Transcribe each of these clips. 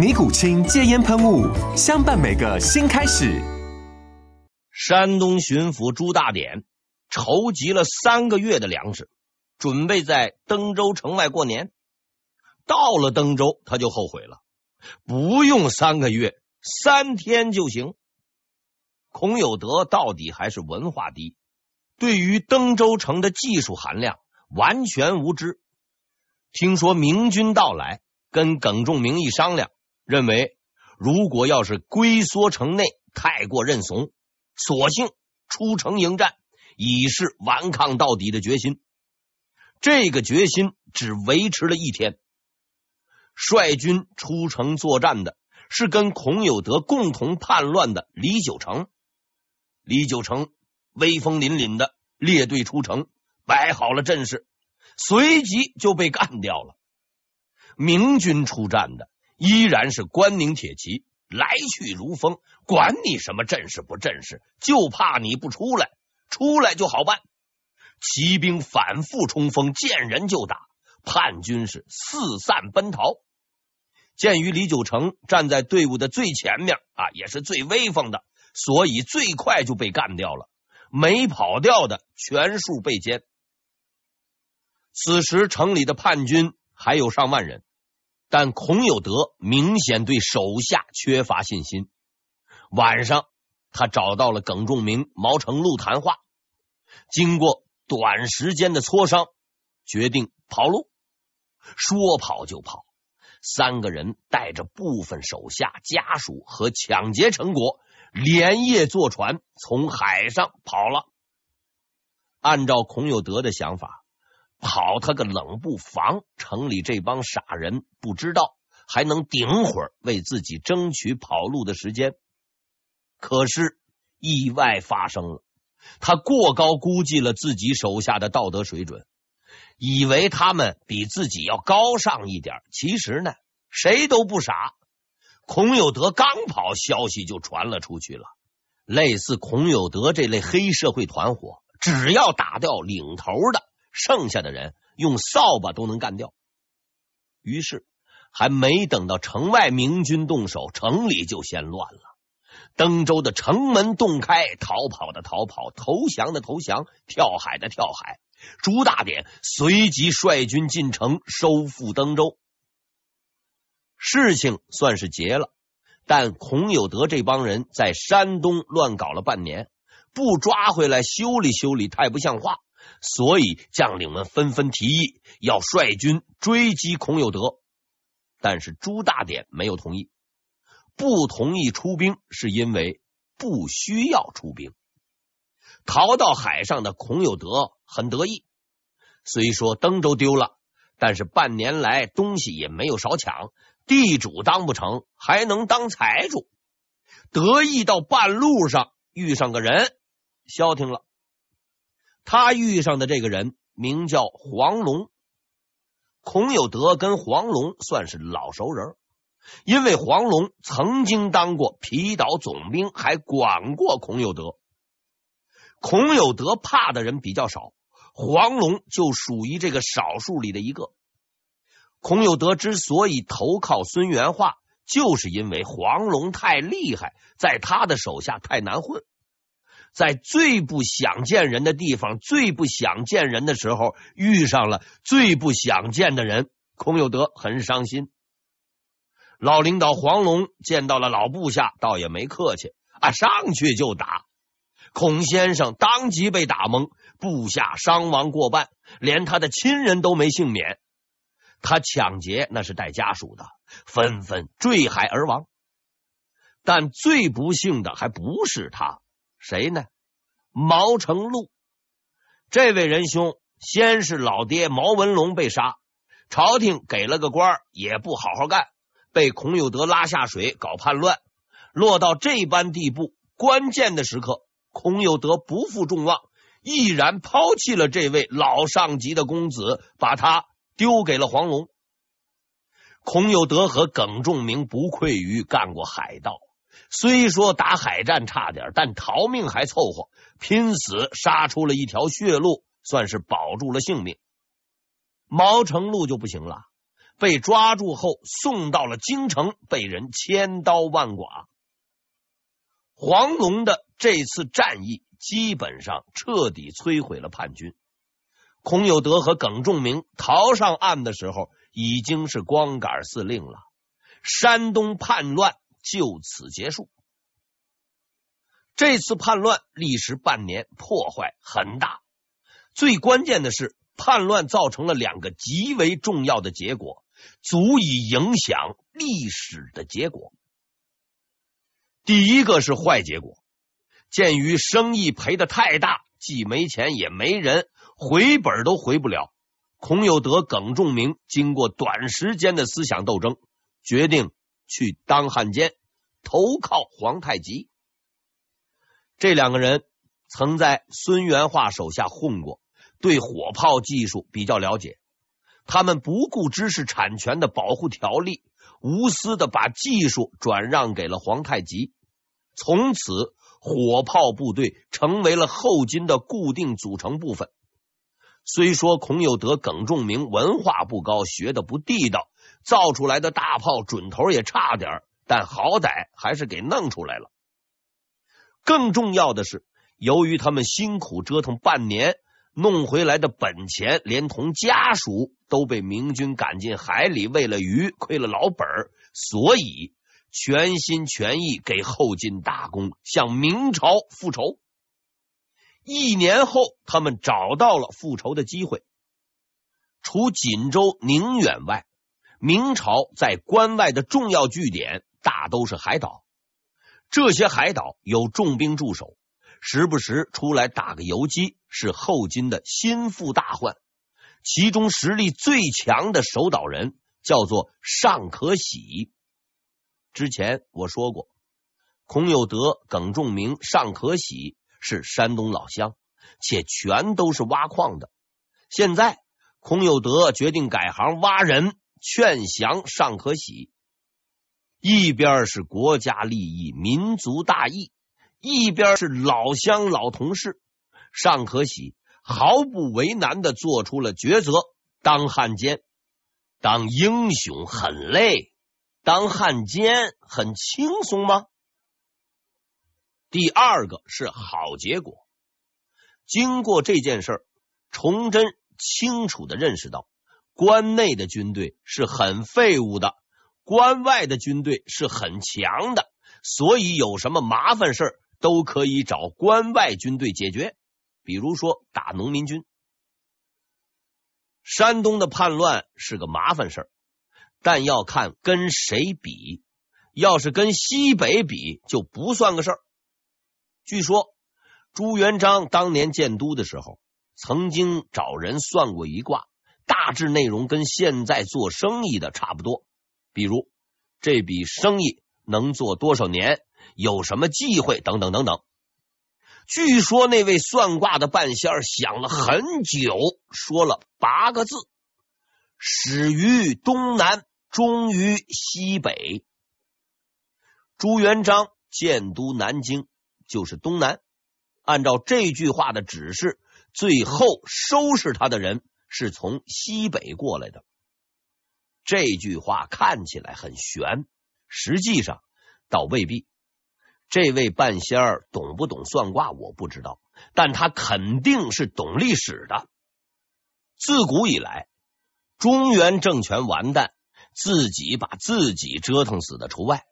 尼古清戒烟喷雾，相伴每个新开始。山东巡抚朱大典筹集了三个月的粮食，准备在登州城外过年。到了登州，他就后悔了，不用三个月，三天就行。孔有德到底还是文化低，对于登州城的技术含量完全无知。听说明军到来，跟耿仲明一商量。认为，如果要是龟缩城内太过认怂，索性出城迎战，以示顽抗到底的决心。这个决心只维持了一天。率军出城作战的是跟孔有德共同叛乱的李九成。李九成威风凛凛的列队出城，摆好了阵势，随即就被干掉了。明军出战的。依然是关宁铁骑，来去如风，管你什么阵势不阵势，就怕你不出来，出来就好办。骑兵反复冲锋，见人就打，叛军是四散奔逃。鉴于李九成站在队伍的最前面啊，也是最威风的，所以最快就被干掉了。没跑掉的全数被歼。此时城里的叛军还有上万人。但孔有德明显对手下缺乏信心。晚上，他找到了耿仲明、毛成禄谈话，经过短时间的磋商，决定跑路。说跑就跑，三个人带着部分手下、家属和抢劫成果，连夜坐船从海上跑了。按照孔有德的想法。跑他个冷不防！城里这帮傻人不知道，还能顶会儿为自己争取跑路的时间。可是意外发生了，他过高估计了自己手下的道德水准，以为他们比自己要高尚一点。其实呢，谁都不傻。孔有德刚跑，消息就传了出去了。类似孔有德这类黑社会团伙，只要打掉领头的。剩下的人用扫把都能干掉。于是，还没等到城外明军动手，城里就先乱了。登州的城门洞开，逃跑的逃跑，投降的投降，跳海的跳海。朱大典随即率军进城，收复登州。事情算是结了，但孔有德这帮人在山东乱搞了半年，不抓回来修理修理，太不像话。所以将领们纷纷提议要率军追击孔有德，但是朱大典没有同意。不同意出兵是因为不需要出兵。逃到海上的孔有德很得意，虽说登州丢了，但是半年来东西也没有少抢，地主当不成，还能当财主。得意到半路上遇上个人，消停了。他遇上的这个人名叫黄龙，孔有德跟黄龙算是老熟人，因为黄龙曾经当过皮岛总兵，还管过孔有德。孔有德怕的人比较少，黄龙就属于这个少数里的一个。孔有德之所以投靠孙元化，就是因为黄龙太厉害，在他的手下太难混。在最不想见人的地方，最不想见人的时候，遇上了最不想见的人，孔有德很伤心。老领导黄龙见到了老部下，倒也没客气啊，上去就打。孔先生当即被打蒙，部下伤亡过半，连他的亲人都没幸免。他抢劫那是带家属的，纷纷坠海而亡。但最不幸的还不是他，谁呢？毛成禄。这位仁兄先是老爹毛文龙被杀，朝廷给了个官也不好好干，被孔有德拉下水搞叛乱，落到这般地步。关键的时刻，孔有德不负众望，毅然抛弃了这位老上级的公子，把他丢给了黄龙。孔有德和耿仲明不愧于干过海盗，虽说打海战差点，但逃命还凑合，拼死杀出了一条血路，算是保住了性命。毛成禄就不行了，被抓住后送到了京城，被人千刀万剐。黄龙的这次战役基本上彻底摧毁了叛军。孔有德和耿仲明逃上岸的时候，已经是光杆司令了。山东叛乱就此结束。这次叛乱历时半年，破坏很大。最关键的是，叛乱造成了两个极为重要的结果，足以影响历史的结果。第一个是坏结果，鉴于生意赔得太大，既没钱也没人，回本都回不了。孔有德、耿仲明经过短时间的思想斗争，决定去当汉奸，投靠皇太极。这两个人曾在孙元化手下混过，对火炮技术比较了解。他们不顾知识产权的保护条例。无私的把技术转让给了皇太极，从此火炮部队成为了后金的固定组成部分。虽说孔有德、耿仲明文化不高，学的不地道，造出来的大炮准头也差点，但好歹还是给弄出来了。更重要的是，由于他们辛苦折腾半年。弄回来的本钱，连同家属都被明军赶进海里喂了鱼，亏了老本，所以全心全意给后金打工，向明朝复仇。一年后，他们找到了复仇的机会。除锦州、宁远外，明朝在关外的重要据点大都是海岛，这些海岛有重兵驻守。时不时出来打个游击，是后金的心腹大患。其中实力最强的守岛人叫做尚可喜。之前我说过，孔有德、耿仲明、尚可喜是山东老乡，且全都是挖矿的。现在孔有德决定改行挖人，劝降尚可喜。一边是国家利益、民族大义。一边是老乡老同事，尚可喜毫不为难的做出了抉择：当汉奸，当英雄很累，当汉奸很轻松吗？第二个是好结果。经过这件事儿，崇祯清楚的认识到，关内的军队是很废物的，关外的军队是很强的，所以有什么麻烦事。都可以找关外军队解决，比如说打农民军。山东的叛乱是个麻烦事，但要看跟谁比。要是跟西北比，就不算个事儿。据说朱元璋当年建都的时候，曾经找人算过一卦，大致内容跟现在做生意的差不多。比如这笔生意能做多少年？有什么忌讳？等等等等。据说那位算卦的半仙儿想了很久，说了八个字：始于东南，终于西北。朱元璋建都南京，就是东南。按照这句话的指示，最后收拾他的人是从西北过来的。这句话看起来很玄，实际上倒未必。这位半仙儿懂不懂算卦我不知道，但他肯定是懂历史的。自古以来，中原政权完蛋，自己把自己折腾死的除外，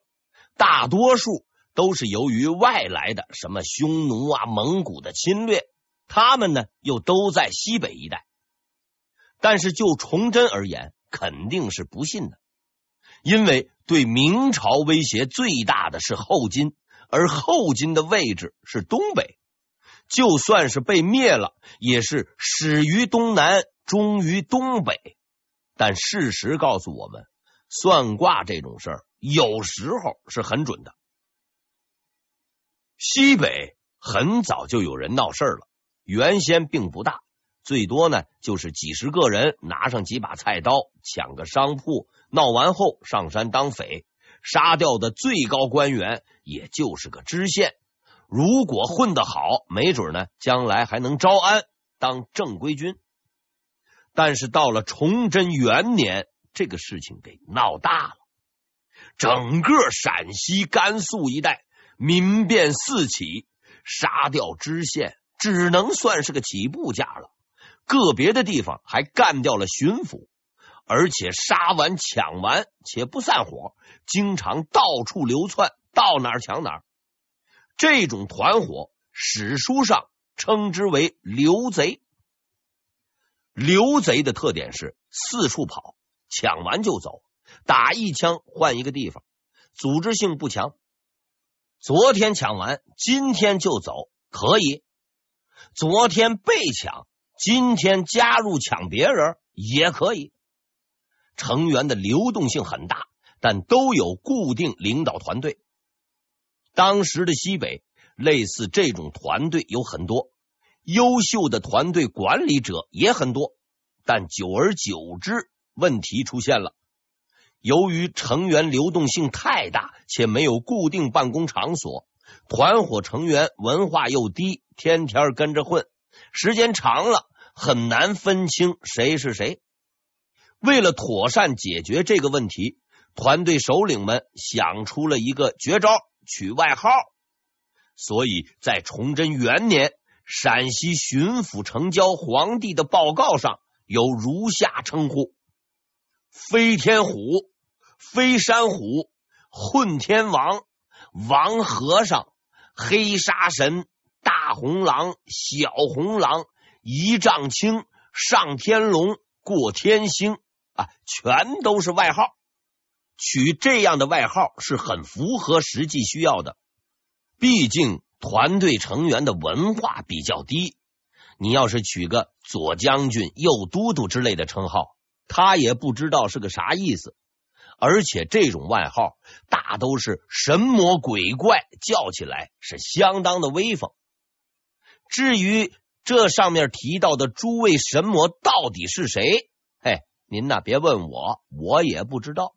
大多数都是由于外来的什么匈奴啊、蒙古的侵略，他们呢又都在西北一带。但是就崇祯而言，肯定是不信的，因为对明朝威胁最大的是后金，而后金的位置是东北，就算是被灭了，也是始于东南，终于东北。但事实告诉我们，算卦这种事儿有时候是很准的。西北很早就有人闹事儿了，原先并不大。最多呢，就是几十个人拿上几把菜刀抢个商铺，闹完后上山当匪，杀掉的最高官员也就是个知县。如果混得好，没准呢，将来还能招安当正规军。但是到了崇祯元年，这个事情给闹大了，整个陕西、甘肃一带民变四起，杀掉知县只能算是个起步价了。个别的地方还干掉了巡抚，而且杀完抢完且不散伙，经常到处流窜，到哪儿抢哪儿。这种团伙，史书上称之为流贼。流贼的特点是四处跑，抢完就走，打一枪换一个地方，组织性不强。昨天抢完，今天就走，可以；昨天被抢。今天加入抢别人也可以，成员的流动性很大，但都有固定领导团队。当时的西北类似这种团队有很多，优秀的团队管理者也很多，但久而久之，问题出现了。由于成员流动性太大，且没有固定办公场所，团伙成员文化又低，天天跟着混。时间长了，很难分清谁是谁。为了妥善解决这个问题，团队首领们想出了一个绝招，取外号。所以在崇祯元年，陕西巡抚呈交皇帝的报告上有如下称呼：飞天虎、飞山虎、混天王、王和尚、黑沙神。大红狼、小红狼、一丈青、上天龙、过天星啊，全都是外号。取这样的外号是很符合实际需要的。毕竟团队成员的文化比较低，你要是取个左将军、右都督之类的称号，他也不知道是个啥意思。而且这种外号大都是神魔鬼怪，叫起来是相当的威风。至于这上面提到的诸位神魔到底是谁？嘿，您呐别问我，我也不知道。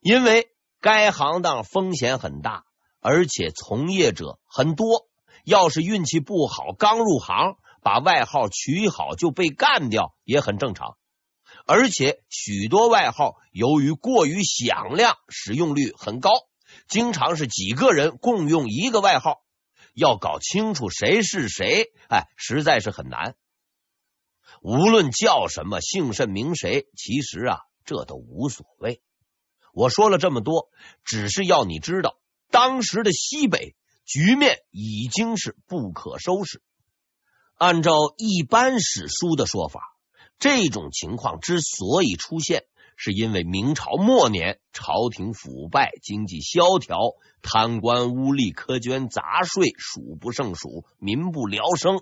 因为该行当风险很大，而且从业者很多。要是运气不好，刚入行把外号取好就被干掉也很正常。而且许多外号由于过于响亮，使用率很高，经常是几个人共用一个外号。要搞清楚谁是谁，哎，实在是很难。无论叫什么，姓甚名谁，其实啊，这都无所谓。我说了这么多，只是要你知道，当时的西北局面已经是不可收拾。按照一般史书的说法，这种情况之所以出现，是因为明朝末年，朝廷腐败，经济萧条，贪官污吏、苛捐杂税数不胜数，民不聊生。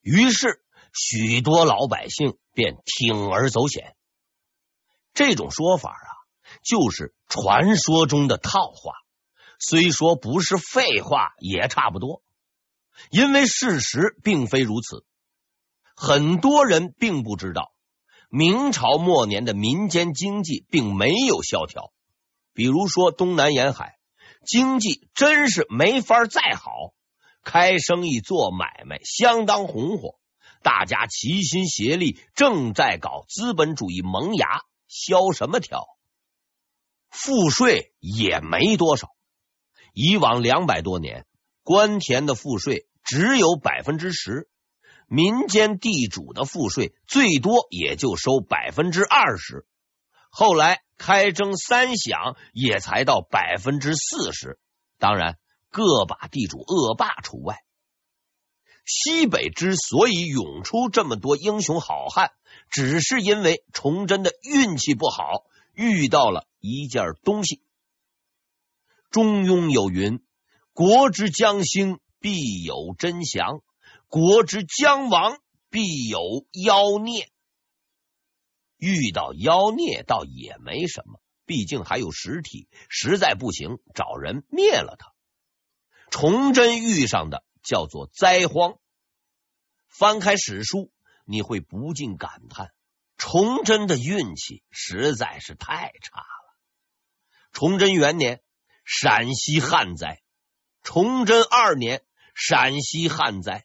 于是许多老百姓便铤而走险。这种说法啊，就是传说中的套话，虽说不是废话，也差不多。因为事实并非如此，很多人并不知道。明朝末年的民间经济并没有萧条，比如说东南沿海经济真是没法再好，开生意做买卖相当红火，大家齐心协力，正在搞资本主义萌芽，萧什么条？赋税也没多少，以往两百多年，官田的赋税只有百分之十。民间地主的赋税最多也就收百分之二十，后来开征三饷也才到百分之四十。当然，各把地主恶霸除外。西北之所以涌出这么多英雄好汉，只是因为崇祯的运气不好，遇到了一件东西。中庸有云：“国之将兴，必有真祥；国之将亡，必有妖孽。”遇到妖孽倒也没什么，毕竟还有实体，实在不行找人灭了他。崇祯遇上的叫做灾荒。翻开史书，你会不禁感叹：崇祯的运气实在是太差了。崇祯元年，陕西旱灾；崇祯二年，陕西旱灾；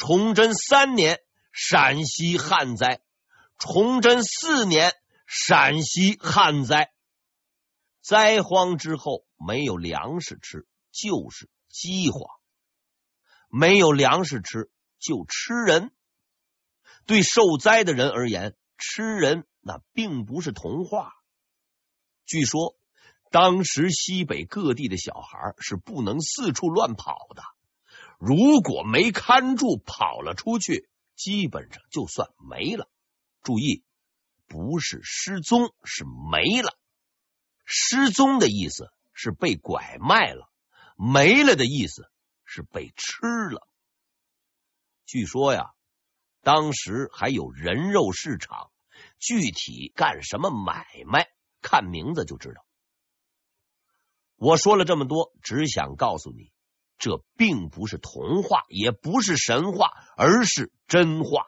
崇祯三年，陕西旱灾。崇祯四年，陕西旱灾，灾荒之后没有粮食吃，就是饥荒；没有粮食吃，就吃人。对受灾的人而言，吃人那并不是童话。据说当时西北各地的小孩是不能四处乱跑的，如果没看住跑了出去，基本上就算没了。注意，不是失踪，是没了。失踪的意思是被拐卖了，没了的意思是被吃了。据说呀，当时还有人肉市场，具体干什么买卖，看名字就知道。我说了这么多，只想告诉你，这并不是童话，也不是神话，而是真话。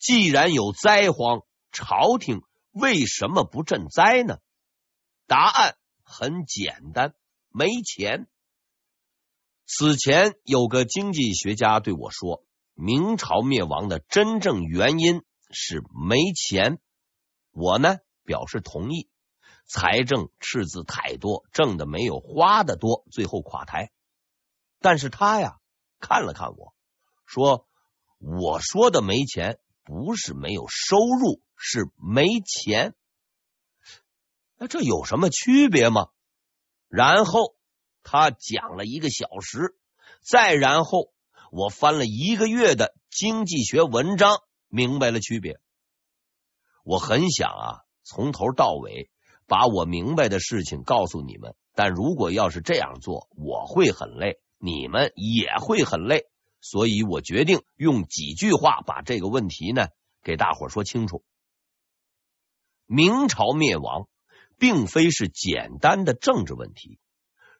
既然有灾荒，朝廷为什么不赈灾呢？答案很简单，没钱。此前有个经济学家对我说，明朝灭亡的真正原因是没钱。我呢表示同意，财政赤字太多，挣的没有花的多，最后垮台。但是他呀看了看我说，我说的没钱。不是没有收入，是没钱。那这有什么区别吗？然后他讲了一个小时，再然后我翻了一个月的经济学文章，明白了区别。我很想啊，从头到尾把我明白的事情告诉你们，但如果要是这样做，我会很累，你们也会很累。所以我决定用几句话把这个问题呢给大伙说清楚。明朝灭亡并非是简单的政治问题，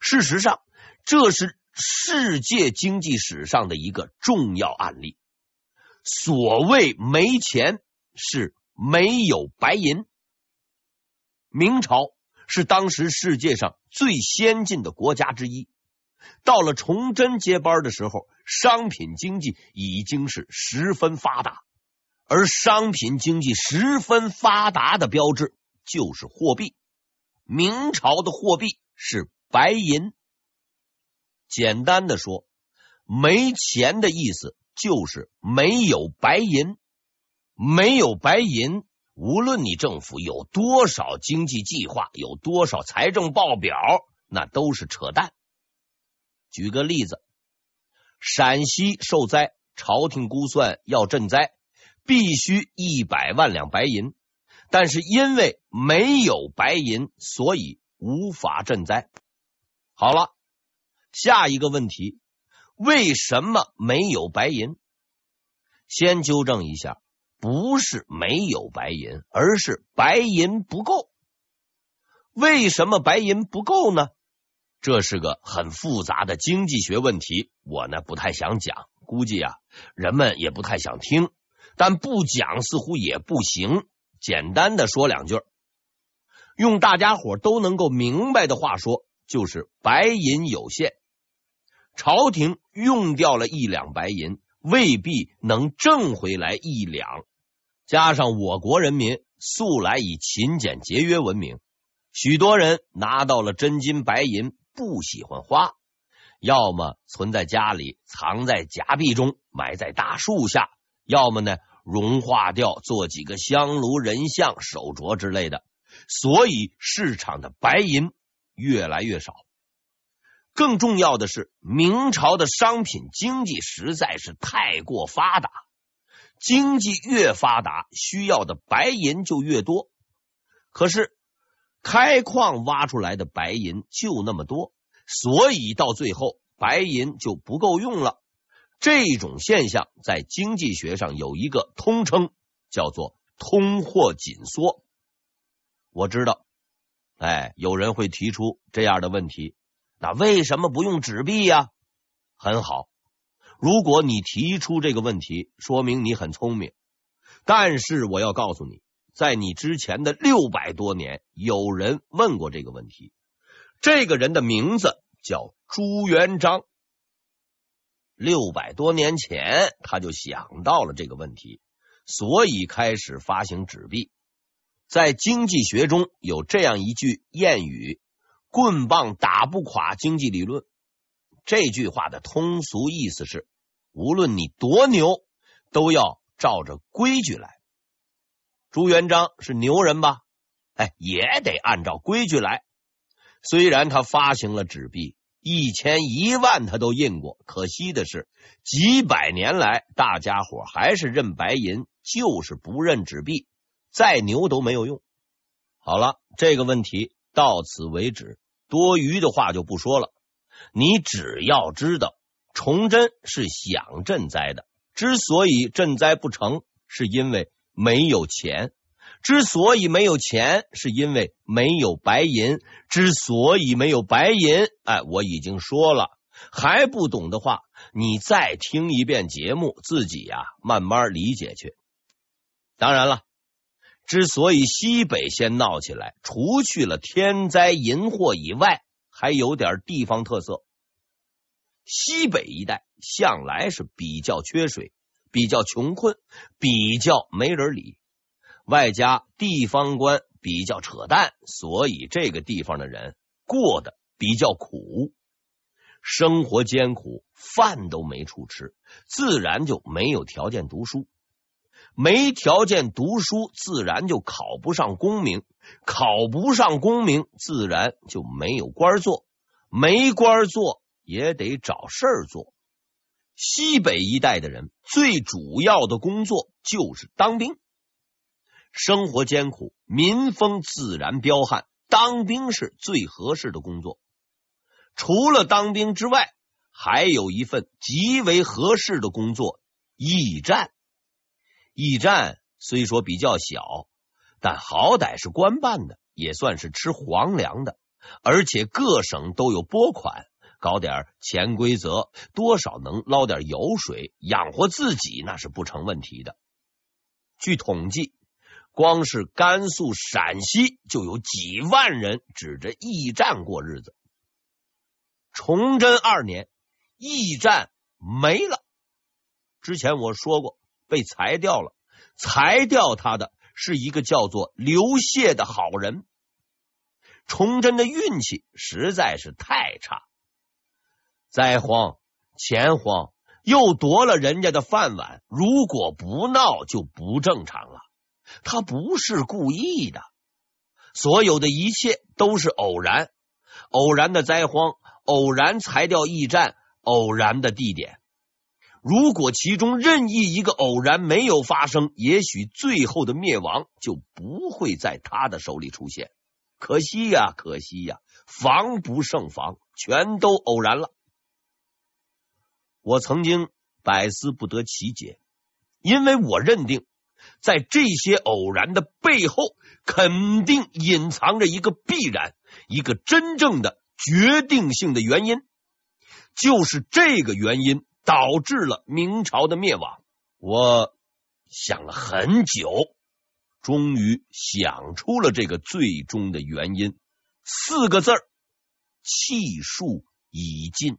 事实上这是世界经济史上的一个重要案例。所谓没钱，是没有白银。明朝是当时世界上最先进的国家之一。到了崇祯接班的时候，商品经济已经是十分发达，而商品经济十分发达的标志就是货币。明朝的货币是白银。简单的说，没钱的意思就是没有白银。没有白银，无论你政府有多少经济计划，有多少财政报表，那都是扯淡。举个例子，陕西受灾，朝廷估算要赈灾，必须一百万两白银，但是因为没有白银，所以无法赈灾。好了，下一个问题，为什么没有白银？先纠正一下，不是没有白银，而是白银不够。为什么白银不够呢？这是个很复杂的经济学问题，我呢不太想讲，估计啊人们也不太想听，但不讲似乎也不行。简单的说两句，用大家伙都能够明白的话说，就是白银有限，朝廷用掉了一两白银，未必能挣回来一两。加上我国人民素来以勤俭节约闻名，许多人拿到了真金白银。不喜欢花，要么存在家里，藏在夹壁中，埋在大树下；要么呢，融化掉，做几个香炉、人像、手镯之类的。所以市场的白银越来越少。更重要的是，明朝的商品经济实在是太过发达，经济越发达，需要的白银就越多。可是开矿挖出来的白银就那么多，所以到最后白银就不够用了。这种现象在经济学上有一个通称，叫做通货紧缩。我知道，哎，有人会提出这样的问题。那为什么不用纸币呀？很好，如果你提出这个问题，说明你很聪明。但是我要告诉你，在你之前的六百多年，有人问过这个问题。这个人的名字叫朱元璋。六百多年前，他就想到了这个问题，所以开始发行纸币。在经济学中有这样一句谚语。棍棒打不垮经济理论，这句话的通俗意思是：无论你多牛，都要照着规矩来。朱元璋是牛人吧？哎，也得按照规矩来。虽然他发行了纸币一千一万，他都印过，可惜的是，几百年来大家伙还是认白银，就是不认纸币，再牛都没有用。好了，这个问题到此为止。多余的话就不说了，你只要知道崇祯是想赈灾的，之所以赈灾不成，是因为没有钱；之所以没有钱，是因为没有白银；之所以没有白银，哎，我已经说了，还不懂的话，你再听一遍节目，自己呀慢慢理解去。当然了。之所以西北先闹起来，除去了天灾银祸以外，还有点地方特色。西北一带向来是比较缺水，比较穷困，比较没人理，外加地方官比较扯淡，所以这个地方的人过得比较苦，生活艰苦，饭都没处吃，自然就没有条件读书。没条件读书，自然就考不上功名；考不上功名，自然就没有官做；没官做，也得找事儿做。西北一带的人最主要的工作就是当兵，生活艰苦，民风自然彪悍，当兵是最合适的工作。除了当兵之外，还有一份极为合适的工作——驿站。驿站虽说比较小，但好歹是官办的，也算是吃皇粮的。而且各省都有拨款，搞点潜规则，多少能捞点油水，养活自己那是不成问题的。据统计，光是甘肃、陕西就有几万人指着驿站过日子。崇祯二年，驿站没了。之前我说过。被裁掉了，裁掉他的是一个叫做刘谢的好人。崇祯的运气实在是太差，灾荒、钱荒，又夺了人家的饭碗。如果不闹，就不正常了。他不是故意的，所有的一切都是偶然，偶然的灾荒，偶然裁掉驿站，偶然的地点。如果其中任意一个偶然没有发生，也许最后的灭亡就不会在他的手里出现。可惜呀，可惜呀，防不胜防，全都偶然了。我曾经百思不得其解，因为我认定在这些偶然的背后，肯定隐藏着一个必然，一个真正的决定性的原因，就是这个原因。导致了明朝的灭亡。我想了很久，终于想出了这个最终的原因，四个字儿：气数已尽。